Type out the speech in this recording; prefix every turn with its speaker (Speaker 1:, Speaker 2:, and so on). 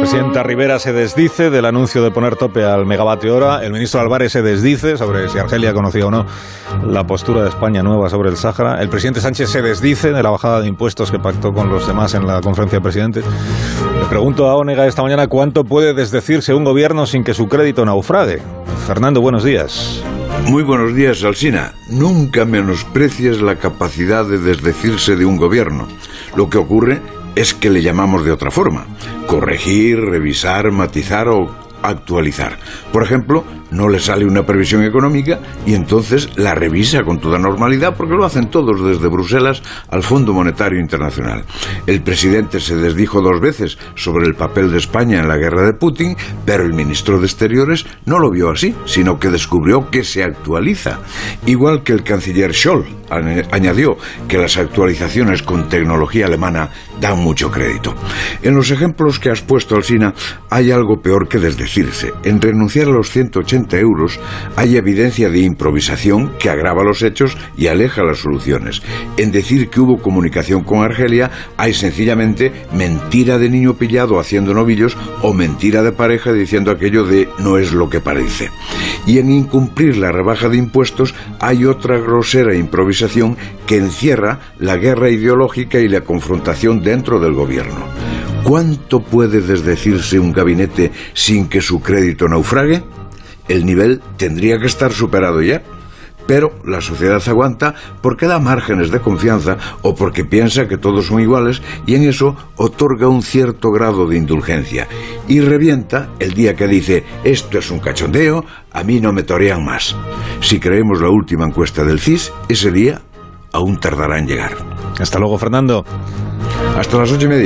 Speaker 1: vicepresidenta Rivera se desdice del anuncio de poner tope al megavatio hora. El ministro Álvarez se desdice sobre si Argelia conocía o no la postura de España nueva sobre el Sáhara. El presidente Sánchez se desdice de la bajada de impuestos que pactó con los demás en la conferencia de presidentes. Le pregunto a Onega esta mañana cuánto puede desdecirse un gobierno sin que su crédito naufrague. Fernando, buenos días.
Speaker 2: Muy buenos días, Alsina. Nunca menosprecies la capacidad de desdecirse de un gobierno. Lo que ocurre es que le llamamos de otra forma. Corregir, revisar, matizar o actualizar. Por ejemplo, no le sale una previsión económica y entonces la revisa con toda normalidad porque lo hacen todos desde Bruselas al Fondo Monetario Internacional. El presidente se desdijo dos veces sobre el papel de España en la guerra de Putin, pero el ministro de Exteriores no lo vio así, sino que descubrió que se actualiza. Igual que el canciller Scholl añadió que las actualizaciones con tecnología alemana dan mucho crédito. En los ejemplos que has puesto, Alsina, hay algo peor que desdecirse. En renunciar a los 180 euros, hay evidencia de improvisación que agrava los hechos y aleja las soluciones. En decir que hubo comunicación con Argelia, hay sencillamente mentira de niño pillado haciendo novillos o mentira de pareja diciendo aquello de no es lo que parece. Y en incumplir la rebaja de impuestos hay otra grosera improvisación que encierra la guerra ideológica y la confrontación dentro del gobierno. ¿Cuánto puede desdecirse un gabinete sin que su crédito naufrague? el nivel tendría que estar superado ya. Pero la sociedad aguanta porque da márgenes de confianza o porque piensa que todos son iguales y en eso otorga un cierto grado de indulgencia. Y revienta el día que dice esto es un cachondeo, a mí no me torean más. Si creemos la última encuesta del CIS, ese día aún tardará en llegar.
Speaker 1: Hasta luego, Fernando.
Speaker 2: Hasta las ocho y media.